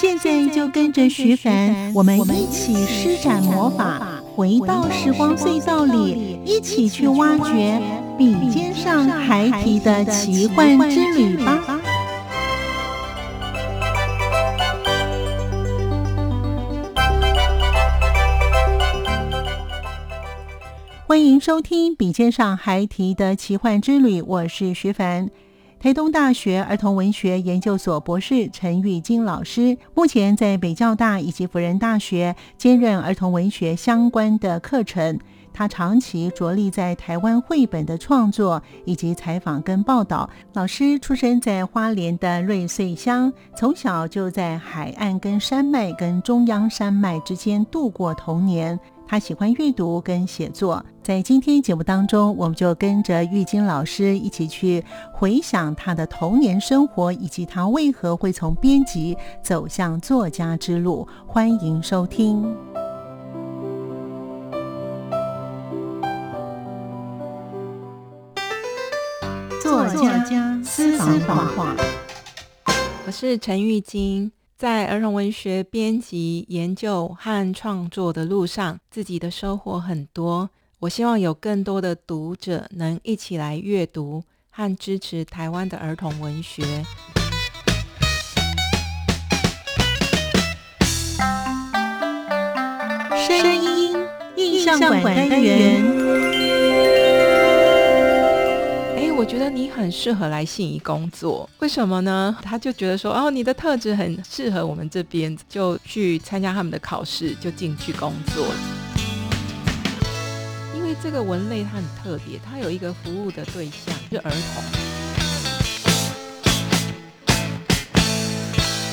现在就跟着徐凡，我们一起施展魔法，回到时光隧道里，一起去挖掘笔尖上孩提的奇幻之旅吧！欢迎收听《笔尖上孩提的奇幻之旅》，我是徐凡。台东大学儿童文学研究所博士陈玉金老师，目前在北教大以及辅仁大学兼任儿童文学相关的课程。他长期着力在台湾绘本的创作以及采访跟报道。老师出生在花莲的瑞穗乡，从小就在海岸跟山脉跟中央山脉之间度过童年。他喜欢阅读跟写作，在今天节目当中，我们就跟着玉晶老师一起去回想他的童年生活，以及他为何会从编辑走向作家之路。欢迎收听作家私房话。我是陈玉晶。在儿童文学编辑、研究和创作的路上，自己的收获很多。我希望有更多的读者能一起来阅读和支持台湾的儿童文学。声音印象馆单元。我觉得你很适合来信宜工作，为什么呢？他就觉得说，哦，你的特质很适合我们这边，就去参加他们的考试，就进去工作。因为这个文类它很特别，它有一个服务的对象是儿童。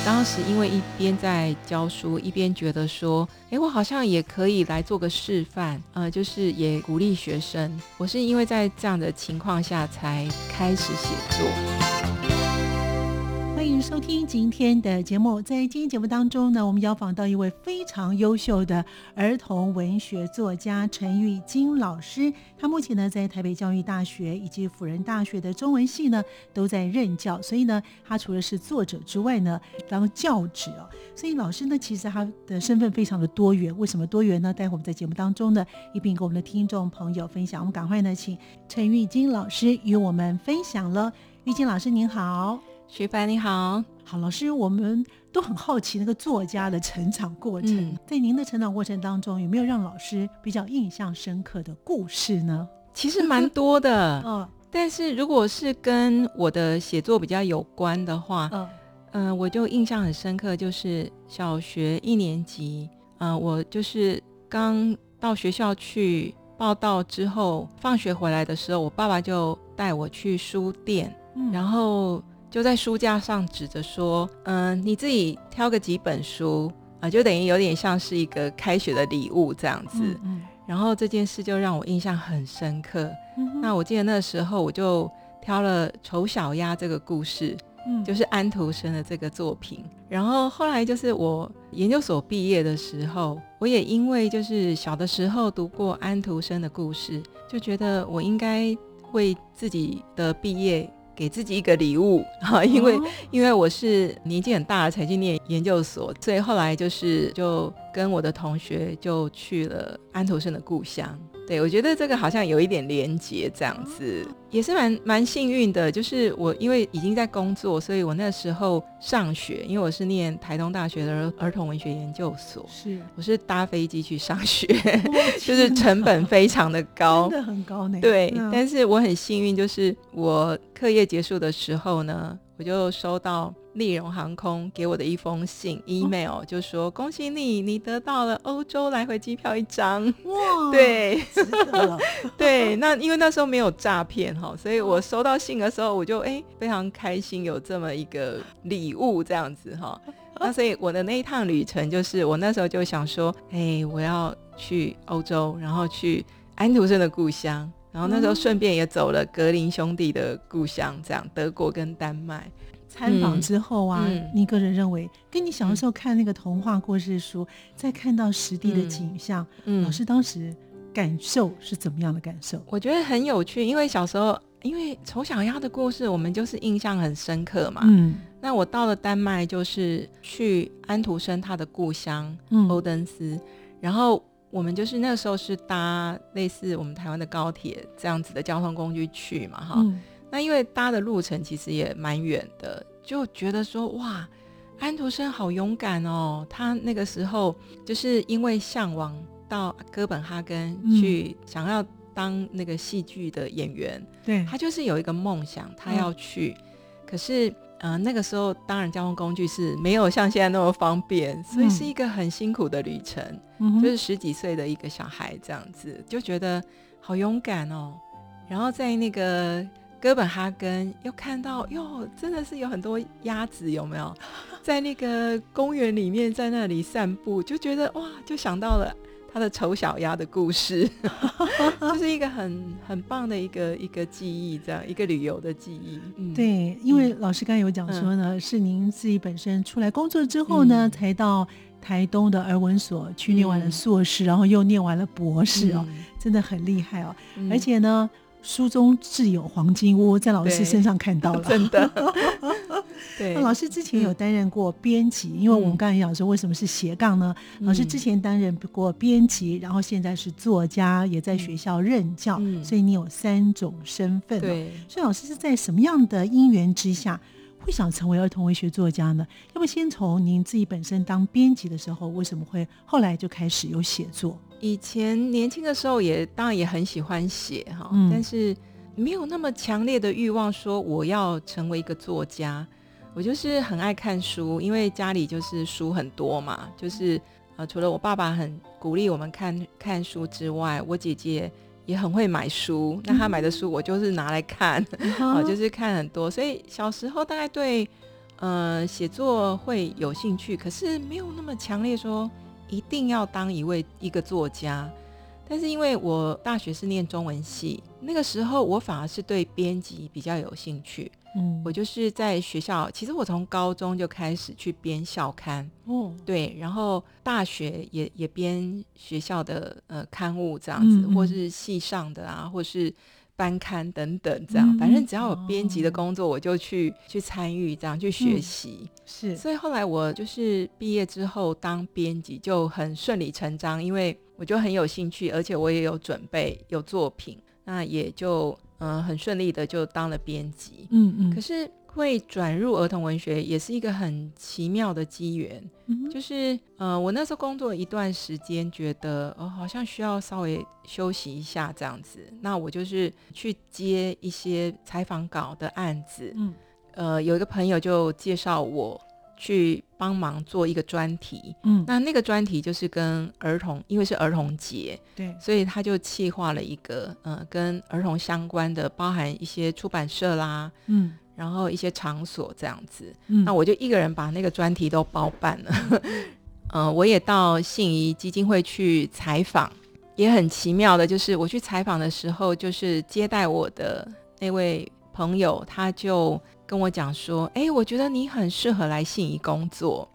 当时因为一边在教书，一边觉得说，哎，我好像也可以来做个示范，呃，就是也鼓励学生。我是因为在这样的情况下才开始写作。收听今天的节目。在今天节目当中呢，我们邀访到一位非常优秀的儿童文学作家陈玉金老师。他目前呢在台北教育大学以及辅仁大学的中文系呢都在任教，所以呢他除了是作者之外呢，当教职哦。所以老师呢其实他的身份非常的多元。为什么多元呢？待会我们在节目当中呢一并跟我们的听众朋友分享。我们赶快呢请陈玉金老师与我们分享了。玉金老师您好。徐凡你好，好老师，我们都很好奇那个作家的成长过程。在您的成长过程当中，有没有让老师比较印象深刻的故事呢？其实蛮多的，嗯，但是如果是跟我的写作比较有关的话，嗯，嗯，我就印象很深刻，就是小学一年级，嗯，我就是刚到学校去报道之后，放学回来的时候，我爸爸就带我去书店，然后。就在书架上指着说：“嗯，你自己挑个几本书啊，就等于有点像是一个开学的礼物这样子。”嗯然后这件事就让我印象很深刻。那我记得那时候我就挑了《丑小鸭》这个故事，嗯就是安徒生的这个作品。然后后来就是我研究所毕业的时候，我也因为就是小的时候读过安徒生的故事，就觉得我应该为自己的毕业。给自己一个礼物 哈，因为因为我是年纪很大了才去念研究所，所以后来就是就跟我的同学就去了安徒生的故乡。对，我觉得这个好像有一点连结，这样子也是蛮蛮幸运的。就是我因为已经在工作，所以我那时候上学，因为我是念台东大学的儿童文学研究所，是我是搭飞机去上学，就是成本非常的高，真的很高呢。对，但是我很幸运，就是我课业结束的时候呢。我就收到丽荣航空给我的一封信 email，就说恭喜你，你得到了欧洲来回机票一张。哇，对，了 对，那因为那时候没有诈骗哈，所以我收到信的时候，我就哎非常开心，有这么一个礼物这样子哈。那所以我的那一趟旅程，就是我那时候就想说，哎，我要去欧洲，然后去安徒生的故乡。然后那时候顺便也走了格林兄弟的故乡，这样德国跟丹麦参访之后啊，你个人认为跟你小的时候看那个童话故事书，再看到实地的景象，嗯老师当时感受是怎么样的感受？我觉得很有趣，因为小时候因为丑小鸭的故事，我们就是印象很深刻嘛。嗯，那我到了丹麦，就是去安徒生他的故乡欧登斯，然后。我们就是那个时候是搭类似我们台湾的高铁这样子的交通工具去嘛，哈。那因为搭的路程其实也蛮远的，就觉得说哇，安徒生好勇敢哦。他那个时候就是因为向往到哥本哈根去，想要当那个戏剧的演员，对他就是有一个梦想，他要去，可是。嗯，那个时候当然交通工具是没有像现在那么方便，所以是一个很辛苦的旅程。就是十几岁的一个小孩这样子，就觉得好勇敢哦。然后在那个哥本哈根又看到，哟，真的是有很多鸭子，有没有？在那个公园里面，在那里散步，就觉得哇，就想到了。他的丑小鸭的故事，就是一个很很棒的一个一个记忆，这样一个旅游的记忆。对，因为老师刚才有讲说呢，是您自己本身出来工作之后呢，才到台东的儿文所去念完了硕士，然后又念完了博士哦，真的很厉害哦，而且呢。书中自有黄金屋，在老师身上看到了，真的。对，老师之前有担任过编辑，因为我们刚才讲说为什么是斜杠呢？老师之前担任过编辑，然后现在是作家，也在学校任教，所以你有三种身份。对，所以老师是在什么样的因缘之下会想成为儿童文学作家呢？要不先从您自己本身当编辑的时候，为什么会后来就开始有写作？以前年轻的时候也当然也很喜欢写哈，但是没有那么强烈的欲望说我要成为一个作家。我就是很爱看书，因为家里就是书很多嘛。就是呃，除了我爸爸很鼓励我们看看书之外，我姐姐也很会买书。那她买的书我就是拿来看，啊，就是看很多。所以小时候大概对呃写作会有兴趣，可是没有那么强烈说。一定要当一位一个作家，但是因为我大学是念中文系，那个时候我反而是对编辑比较有兴趣。嗯，我就是在学校，其实我从高中就开始去编校刊。哦，对，然后大学也也编学校的呃刊物这样子，或是系上的啊，或是。班刊等等，这样反正只要有编辑的工作，我就去去参与，这样去学习。是，所以后来我就是毕业之后当编辑就很顺理成章，因为我就很有兴趣，而且我也有准备有作品，那也就嗯很顺利的就当了编辑。嗯嗯，可是。会转入儿童文学也是一个很奇妙的机缘，就是呃，我那时候工作一段时间，觉得哦，好像需要稍微休息一下这样子，那我就是去接一些采访稿的案子，嗯，呃，有一个朋友就介绍我去帮忙做一个专题，嗯，那那个专题就是跟儿童，因为是儿童节，对，所以他就企划了一个呃跟儿童相关的，包含一些出版社啦，嗯。然后一些场所这样子，那我就一个人把那个专题都包办了。嗯，我也到信宜基金会去采访，也很奇妙的，就是我去采访的时候，就是接待我的那位朋友，他就跟我讲说：“哎，我觉得你很适合来信宜工作。”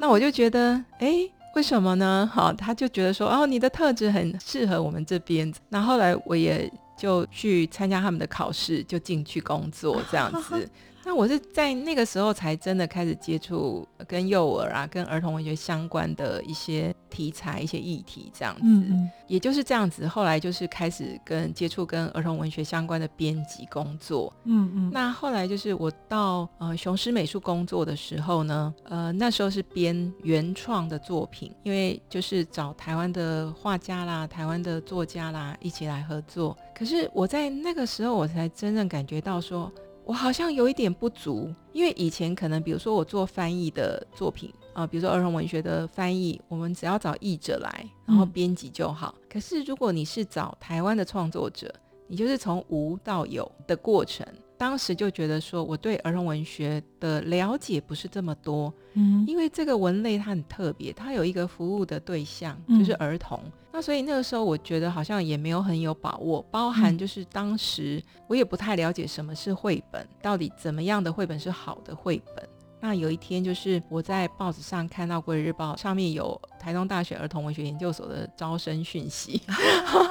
那我就觉得：“哎，为什么呢？”好，他就觉得说：“哦，你的特质很适合我们这边。”那后来我也。就去参加他们的考试，就进去工作这样子。那我是在那个时候才真的开始接触跟幼儿啊、跟儿童文学相关的一些题材、一些议题这样子。嗯也就是这样子，后来就是开始跟接触跟儿童文学相关的编辑工作。嗯嗯。那后来就是我到呃雄狮美术工作的时候呢，呃那时候是编原创的作品，因为就是找台湾的画家啦、台湾的作家啦一起来合作。可是我在那个时候，我才真正感觉到说。我好像有一点不足，因为以前可能比如说我做翻译的作品啊，比如说儿童文学的翻译，我们只要找译者来，然后编辑就好。可是如果你是找台湾的创作者，你就是从无到有的过程。当时就觉得说，我对儿童文学的了解不是这么多，嗯，因为这个文类它很特别，它有一个服务的对象就是儿童，那所以那个时候我觉得好像也没有很有把握，包含就是当时我也不太了解什么是绘本，到底怎么样的绘本是好的绘本。那有一天，就是我在报纸上看到《国语日报》上面有台东大学儿童文学研究所的招生讯息，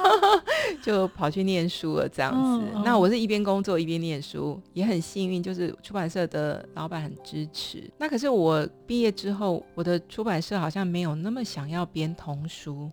就跑去念书了。这样子，那我是一边工作一边念书，也很幸运，就是出版社的老板很支持。那可是我毕业之后，我的出版社好像没有那么想要编童书，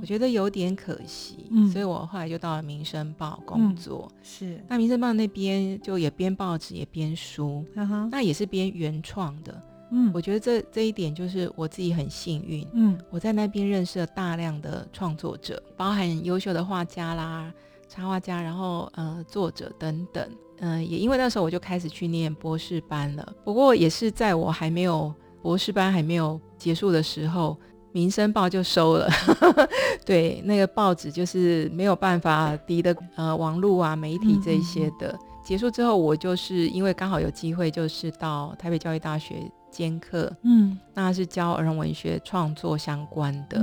我觉得有点可惜，所以我后来就到了《民生报》工作。是，那《民生报》那边就也编报纸，也编书，那也是编原创。的，嗯，我觉得这这一点就是我自己很幸运，嗯，我在那边认识了大量的创作者，包含优秀的画家啦、插画家，然后呃作者等等，嗯，也因为那时候我就开始去念博士班了。不过也是在我还没有博士班还没有结束的时候，《民生报》就收了，对，那个报纸就是没有办法敌的呃网络啊媒体这一些的。结束之后，我就是因为刚好有机会，就是到台北教育大学兼课，嗯，那是教儿童文学创作相关的。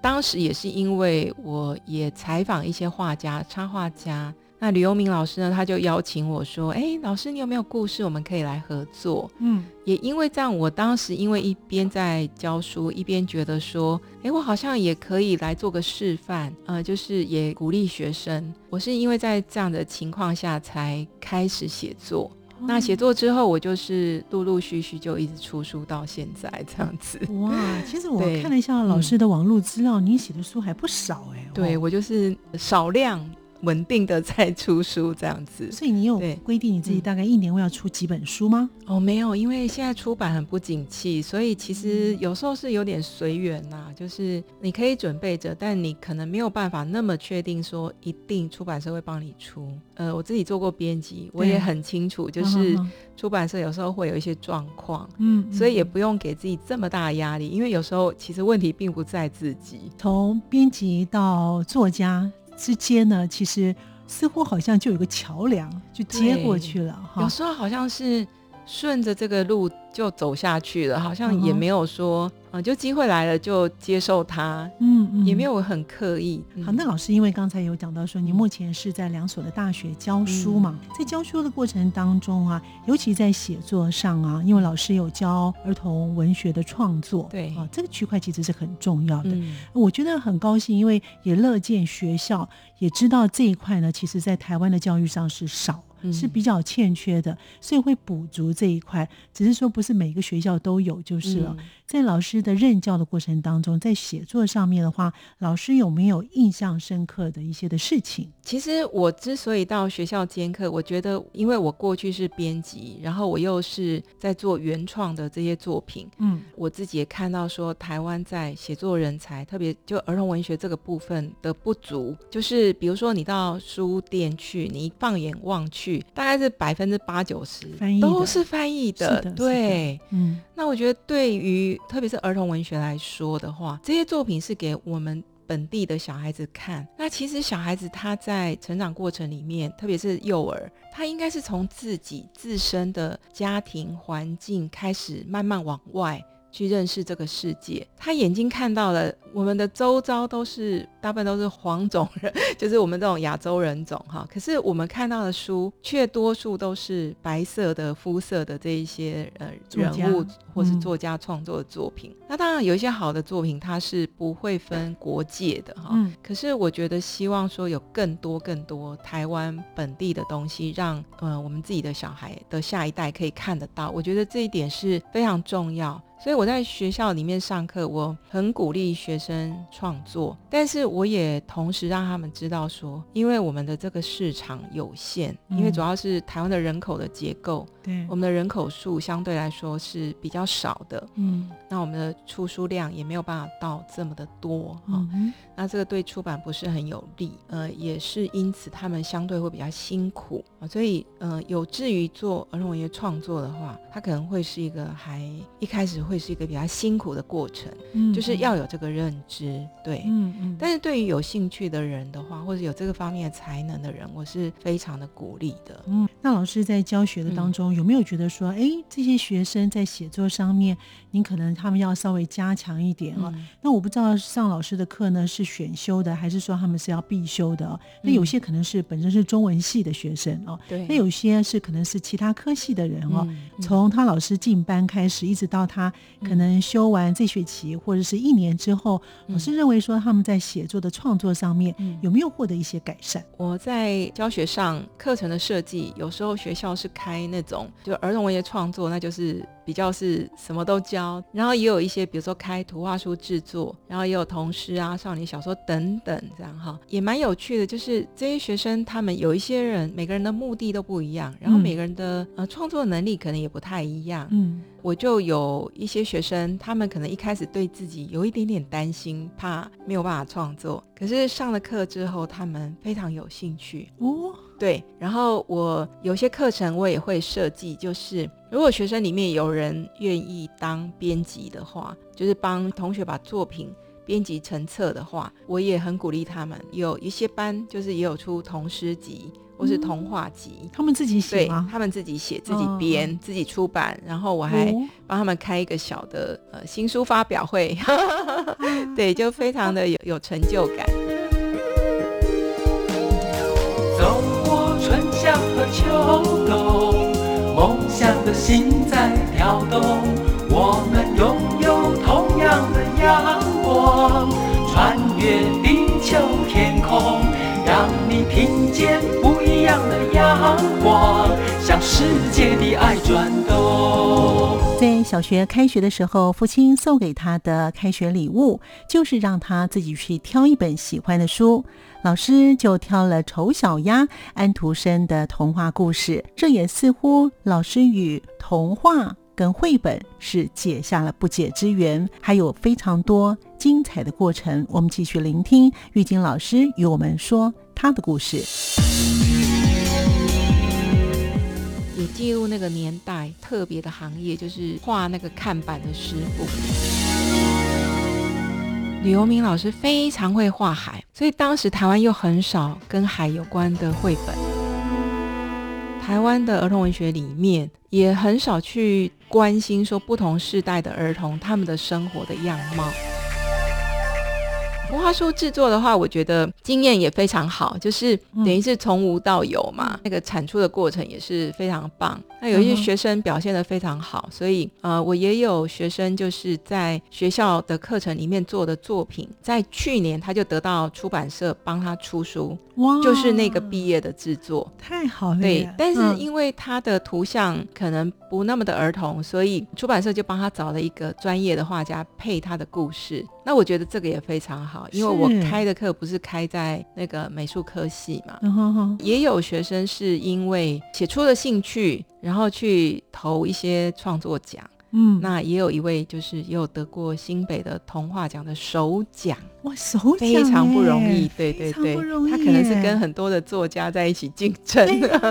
当时也是因为我也采访一些画家、插画家。那吕游明老师呢？他就邀请我说：“哎，老师，你有没有故事？我们可以来合作。”嗯，也因为这样，我当时因为一边在教书，一边觉得说：“哎，我好像也可以来做个示范。”呃，就是也鼓励学生。我是因为在这样的情况下才开始写作。那写作之后，我就是陆陆续续就一直出书到现在这样子。哇，其实 我看了一下老师的网络资料，你写的书还不少哎。对我就是少量。稳定的在出书这样子，所以你有规定你自己大概一年会要出几本书吗？哦，没有，因为现在出版很不景气，所以其实有时候是有点随缘呐。就是你可以准备着，但你可能没有办法那么确定说一定出版社会帮你出。呃，我自己做过编辑，我也很清楚，就是出版社有时候会有一些状况，嗯，所以也不用给自己这么大的压力，因为有时候其实问题并不在自己。从编辑到作家。之间呢，其实似乎好像就有个桥梁，就接过去了哈。有时候好像是顺着这个路就走下去了，好像也没有说。啊，就机会来了就接受它，嗯，也没有很刻意。好，那老师因为刚才有讲到说，你目前是在两所的大学教书嘛，在教书的过程当中啊，尤其在写作上啊，因为老师有教儿童文学的创作，对啊，这个区块其实是很重要的。我觉得很高兴，因为也乐见学校也知道这一块呢，其实在台湾的教育上是少。是比较欠缺的，所以会补足这一块。只是说不是每个学校都有就是了。在老师的任教的过程当中，在写作上面的话，老师有没有印象深刻的一些的事情？其实我之所以到学校兼课，我觉得因为我过去是编辑，然后我又是在做原创的这些作品，嗯，我自己也看到说台湾在写作人才，特别就儿童文学这个部分的不足。就是比如说你到书店去，你放眼望去。大概是百分之八九十都是翻译的，对，嗯，那我觉得对于特别是儿童文学来说的话，这些作品是给我们本地的小孩子看。那其实小孩子他在成长过程里面，特别是幼儿，他应该是从自己自身的家庭环境开始，慢慢往外。去认识这个世界，他眼睛看到了我们的周遭都是大部分都是黄种人，就是我们这种亚洲人种哈。可是我们看到的书却多数都是白色的肤色的这一些呃人物或是作家创作的作品。那当然有一些好的作品，它是不会分国界的哈。可是我觉得希望说有更多更多台湾本地的东西，让呃我们自己的小孩的下一代可以看得到。我觉得这一点是非常重要。所以我在学校里面上课，我很鼓励学生创作，但是我也同时让他们知道说，因为我们的这个市场有限，因为主要是台湾的人口的结构，对，我们的人口数相对来说是比较少的，嗯，那我们的出书量也没有办法到这么的多哈，那这个对出版不是很有利，呃，也是因此他们相对会比较辛苦啊，所以呃，有志于做儿童文学创作的话，他可能会是一个还一开始会。会是一个比较辛苦的过程，嗯，就是要有这个认知，对，嗯嗯。但是对于有兴趣的人的话，或者有这个方面的才能的人，我是非常的鼓励的。嗯，那老师在教学的当中有没有觉得说，哎，这些学生在写作上面，您可能他们要稍微加强一点啊？那我不知道上老师的课呢是选修的，还是说他们是要必修的？那有些可能是本身是中文系的学生哦，对。那有些是可能是其他科系的人哦，从他老师进班开始，一直到他。可能修完这学期或者是一年之后，老师认为说他们在写作的创作上面有没有获得一些改善？我在教学上课程的设计，有时候学校是开那种就儿童文学创作，那就是。比较是什么都教，然后也有一些，比如说开图画书制作，然后也有童诗啊、少年小说等等，这样哈，也蛮有趣的。就是这些学生，他们有一些人，每个人的目的都不一样，然后每个人的呃创作能力可能也不太一样。嗯，我就有一些学生，他们可能一开始对自己有一点点担心，怕没有办法创作，可是上了课之后，他们非常有兴趣哦。对，然后我有些课程我也会设计，就是如果学生里面有人愿意当编辑的话，就是帮同学把作品编辑成册的话，我也很鼓励他们。有一些班就是也有出童诗集或是童话集，他们自己写吗？他们自己写、自己编、自己出版，然后我还帮他们开一个小的呃新书发表会，对，就非常的有有成就感。秋冬，梦想的心在跳动，我们拥有同样的阳光，穿越地球天空，让你听见不一样的阳光，向世界的爱转动。在小学开学的时候，父亲送给他的开学礼物，就是让他自己去挑一本喜欢的书。老师就挑了《丑小鸭》安徒生的童话故事，这也似乎老师与童话跟绘本是结下了不解之缘，还有非常多精彩的过程。我们继续聆听玉晶老师与我们说他的故事，也记录那个年代特别的行业，就是画那个看板的师傅。李游明老师非常会画海，所以当时台湾又很少跟海有关的绘本。台湾的儿童文学里面也很少去关心说不同世代的儿童他们的生活的样貌。图画书制作的话，我觉得经验也非常好，就是等于是从无到有嘛，那个产出的过程也是非常棒。那有一些学生表现的非常好，所以呃，我也有学生就是在学校的课程里面做的作品，在去年他就得到出版社帮他出书，哇，就是那个毕业的制作，太好了。对，但是因为他的图像可能不那么的儿童，所以出版社就帮他找了一个专业的画家配他的故事。那我觉得这个也非常好，因为我开的课不是开在那个美术科系嘛，也有学生是因为写出了兴趣，然后去投一些创作奖。嗯，那也有一位就是也有得过新北的童话奖的首奖，哇，首奖非常不容易，对对对，他可能是跟很多的作家在一起竞争，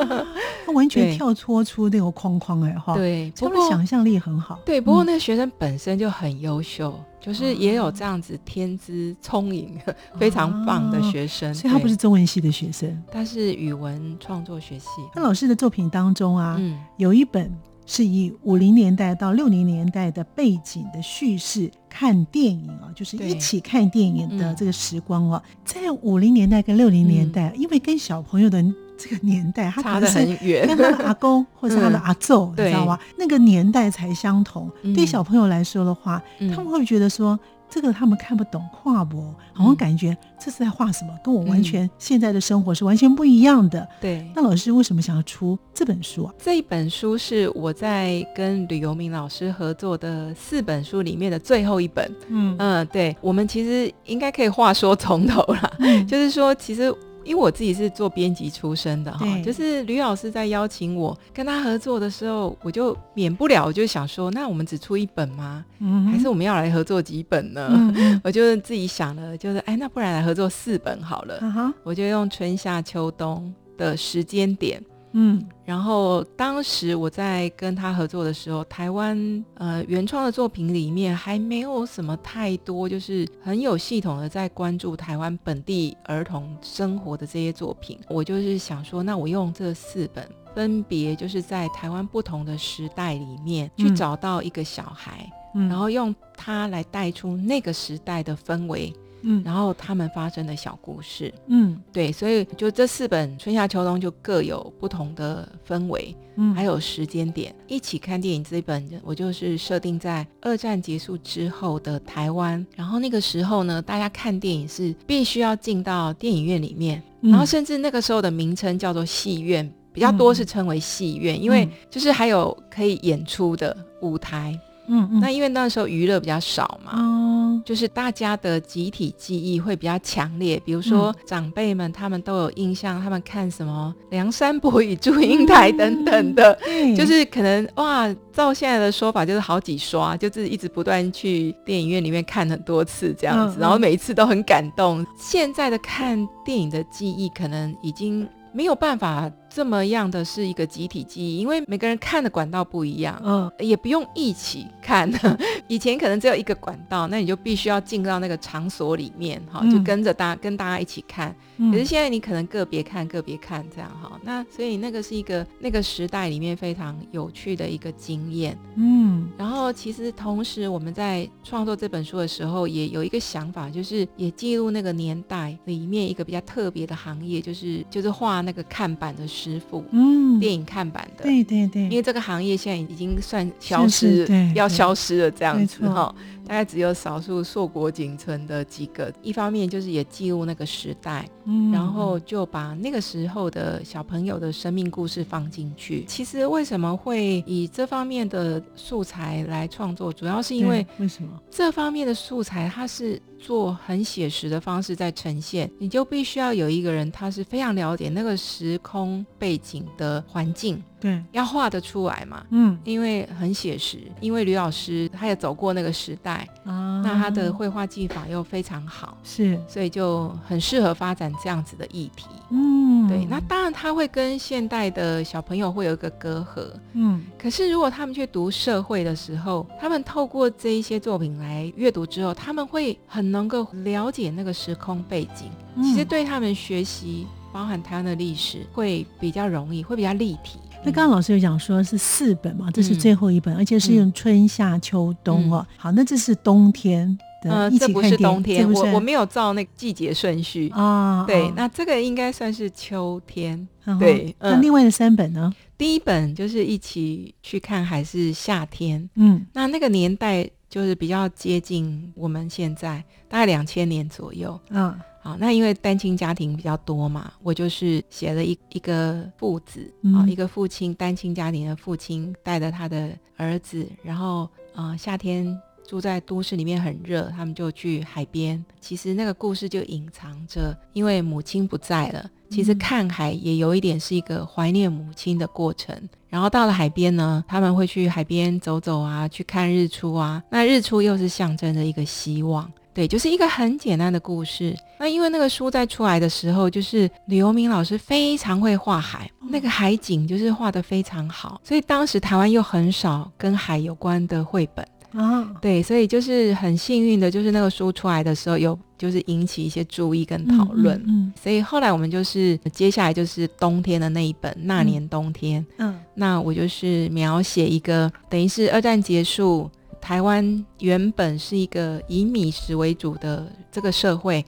他完全跳脱出那个框框哎哈，对，不过想象力很好，对，不过那个学生本身就很优秀，就是也有这样子天资聪颖、非常棒的学生，所以他不是中文系的学生，他是语文创作学系。那老师的作品当中啊，有一本。是以五零年代到六零年代的背景的叙事看电影啊，就是一起看电影的这个时光哦。在五零年代跟六零年代，因为跟小朋友的这个年代，他差得很远，跟他的阿公或者他的阿祖，你知道吗？那个年代才相同。对小朋友来说的话，他们会觉得说。这个他们看不懂，画不，好像感觉这是在画什么，跟我完全现在的生活是完全不一样的。对，那老师为什么想要出这本书啊？这一本书是我在跟吕游明老师合作的四本书里面的最后一本。嗯嗯，对，我们其实应该可以话说从头了，就是说其实。因为我自己是做编辑出身的哈，就是吕老师在邀请我跟他合作的时候，我就免不了我就想说，那我们只出一本吗？还是我们要来合作几本呢？我就自己想了，就是哎，那不然来合作四本好了。我就用春夏秋冬的时间点。嗯，然后当时我在跟他合作的时候，台湾呃原创的作品里面还没有什么太多，就是很有系统的在关注台湾本地儿童生活的这些作品。我就是想说，那我用这四本，分别就是在台湾不同的时代里面去找到一个小孩，然后用它来带出那个时代的氛围。嗯，然后他们发生的小故事，嗯，对，所以就这四本春夏秋冬就各有不同的氛围，嗯，还有时间点。一起看电影这一本，我就是设定在二战结束之后的台湾，然后那个时候呢，大家看电影是必须要进到电影院里面，然后甚至那个时候的名称叫做戏院，比较多是称为戏院，因为就是还有可以演出的舞台。嗯，那因为那时候娱乐比较少嘛，哦，就是大家的集体记忆会比较强烈。比如说长辈们，他们都有印象，他们看什么《梁山伯与祝英台》等等的，就是可能哇，照现在的说法，就是好几刷，就是一直不断去电影院里面看很多次这样子，然后每一次都很感动。现在的看电影的记忆，可能已经没有办法。这么样的是一个集体记忆，因为每个人看的管道不一样，嗯，也不用一起看。以前可能只有一个管道，那你就必须要进到那个场所里面，哈，就跟着大跟大家一起看。可是现在你可能个别看，个别看这样哈。那所以那个是一个那个时代里面非常有趣的一个经验，嗯。然后其实同时我们在创作这本书的时候，也有一个想法，就是也记录那个年代里面一个比较特别的行业，就是就是画那个看板的。师傅，嗯，电影看板的，对对对，因为这个行业现在已经算消失，要消失了这样子哈。大概只有少数硕果仅存的几个，一方面就是也记录那个时代，嗯，然后就把那个时候的小朋友的生命故事放进去。其实为什么会以这方面的素材来创作，主要是因为为什么？这方面的素材它是做很写实的方式在呈现，你就必须要有一个人他是非常了解那个时空背景的环境。对，要画得出来嘛，嗯，因为很写实，因为吕老师他也走过那个时代啊，那他的绘画技法又非常好，是，所以就很适合发展这样子的议题，嗯，对，那当然他会跟现代的小朋友会有一个隔阂，嗯，可是如果他们去读社会的时候，他们透过这一些作品来阅读之后，他们会很能够了解那个时空背景，其实对他们学习包含台湾的历史会比较容易，会比较立体。那刚刚老师有讲说是四本嘛，这是最后一本，而且是用春夏秋冬哦。好，那这是冬天的，这不是冬天，我我没有照那个季节顺序啊。对，那这个应该算是秋天。对，那另外的三本呢？第一本就是一起去看还是夏天？嗯，那那个年代就是比较接近我们现在，大概两千年左右。嗯。好，那因为单亲家庭比较多嘛，我就是写了一一个父子啊，一个父亲单亲家庭的父亲带着他的儿子，然后呃夏天住在都市里面很热，他们就去海边。其实那个故事就隐藏着，因为母亲不在了，其实看海也有一点是一个怀念母亲的过程。然后到了海边呢，他们会去海边走走啊，去看日出啊。那日出又是象征着一个希望。对，就是一个很简单的故事。那因为那个书在出来的时候，就是李游明老师非常会画海，那个海景就是画的非常好，所以当时台湾又很少跟海有关的绘本啊。对，所以就是很幸运的，就是那个书出来的时候，有就是引起一些注意跟讨论。嗯，所以后来我们就是接下来就是冬天的那一本《那年冬天》。嗯，那我就是描写一个等于是二战结束。台湾原本是一个以米食为主的这个社会，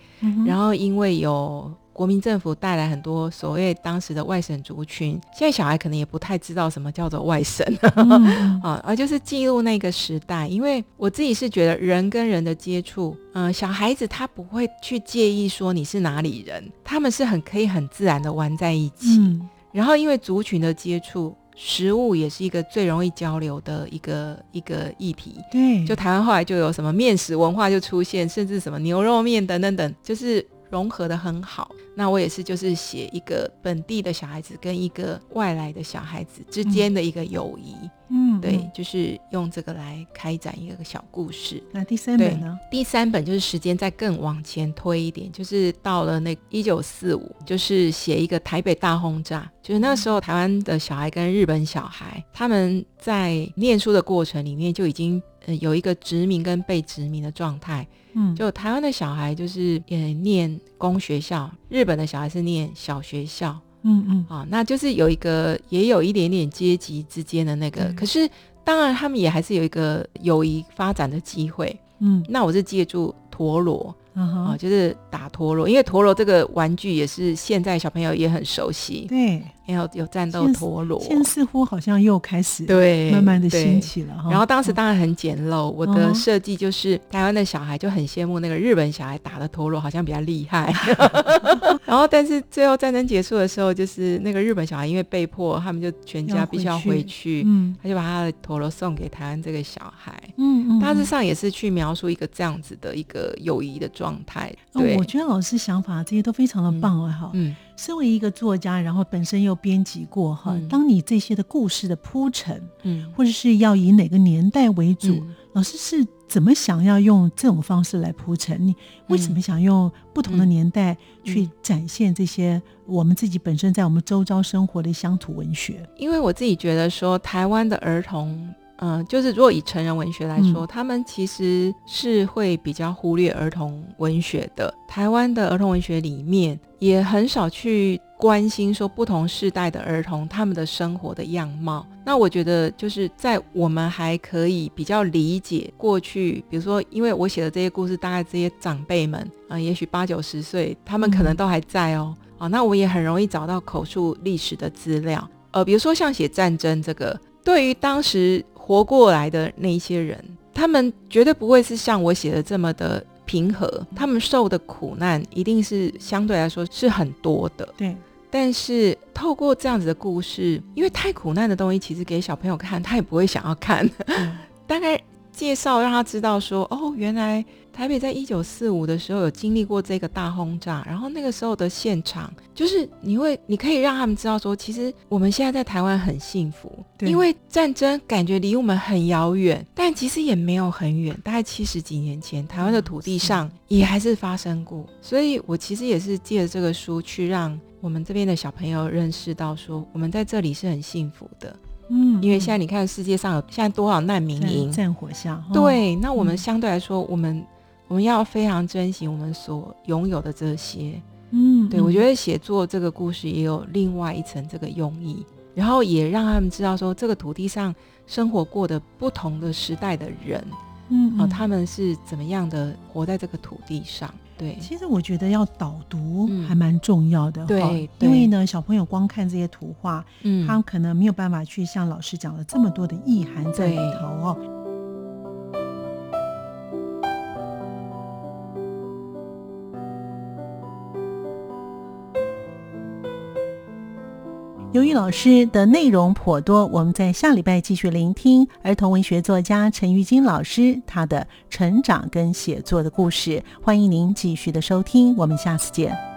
然后因为有国民政府带来很多所谓当时的外省族群，现在小孩可能也不太知道什么叫做外省 啊，而就是记录那个时代。因为我自己是觉得人跟人的接触，嗯，小孩子他不会去介意说你是哪里人，他们是很可以很自然的玩在一起。然后因为族群的接触。食物也是一个最容易交流的一个一个议题。对，就台湾后来就有什么面食文化就出现，甚至什么牛肉面等等等，就是融合的很好。那我也是，就是写一个本地的小孩子跟一个外来的小孩子之间的一个友谊。嗯，对，就是用这个来开展一个小故事。那第三本呢？第三本就是时间再更往前推一点，就是到了那一九四五，就是写一个台北大轰炸。就是那时候台湾的小孩跟日本小孩，他们在念书的过程里面就已经呃有一个殖民跟被殖民的状态。嗯，就台湾的小孩就是也念公学校，日本的小孩是念小学校。嗯嗯，啊，那就是有一个也有一点点阶级之间的那个，可是当然他们也还是有一个友谊发展的机会。嗯，那我是借助陀螺。啊，就是打陀螺，因为陀螺这个玩具也是现在小朋友也很熟悉。对，有有战斗陀螺，现在似乎好像又开始对慢慢的兴起了。然后当时当然很简陋，我的设计就是台湾的小孩就很羡慕那个日本小孩打的陀螺，好像比较厉害。然后但是最后战争结束的时候，就是那个日本小孩因为被迫，他们就全家必须要回去，嗯，他就把他的陀螺送给台湾这个小孩。嗯嗯，大致上也是去描述一个这样子的一个友谊的状。状态，对，我觉得老师想法这些都非常的棒啊！哈，嗯，身为一个作家，然后本身又编辑过哈，当你这些的故事的铺陈，嗯，或者是要以哪个年代为主，老师是怎么想要用这种方式来铺陈？你为什么想用不同的年代去展现这些我们自己本身在我们周遭生活的乡土文学？因为我自己觉得说，台湾的儿童。嗯，就是如果以成人文学来说，他们其实是会比较忽略儿童文学的。台湾的儿童文学里面也很少去关心说不同世代的儿童他们的生活的样貌。那我觉得就是在我们还可以比较理解过去，比如说，因为我写的这些故事，大概这些长辈们啊，也许八九十岁，他们可能都还在哦。啊，那我也很容易找到口述历史的资料。呃，比如说像写战争这个，对于当时。活过来的那一些人，他们绝对不会是像我写的这么的平和，他们受的苦难一定是相对来说是很多的。对，但是透过这样子的故事，因为太苦难的东西，其实给小朋友看，他也不会想要看。大概介绍让他知道说，哦，原来。台北在一九四五的时候有经历过这个大轰炸，然后那个时候的现场就是你会，你可以让他们知道说，其实我们现在在台湾很幸福，因为战争感觉离我们很遥远，但其实也没有很远，大概七十几年前，台湾的土地上也还是发生过。所以我其实也是借着这个书去让我们这边的小朋友认识到，说我们在这里是很幸福的。嗯，因为现在你看世界上有现在多少难民营，战火下，对，那我们相对来说我们。我们要非常珍惜我们所拥有的这些，嗯，对我觉得写作这个故事也有另外一层这个用意，然后也让他们知道说这个土地上生活过的不同的时代的人，嗯，啊，他们是怎么样的活在这个土地上？对，其实我觉得要导读还蛮重要的，对，因为呢，小朋友光看这些图画，嗯，他可能没有办法去像老师讲了这么多的意涵在里头哦。由于老师的内容颇多，我们在下礼拜继续聆听儿童文学作家陈玉金老师他的成长跟写作的故事。欢迎您继续的收听，我们下次见。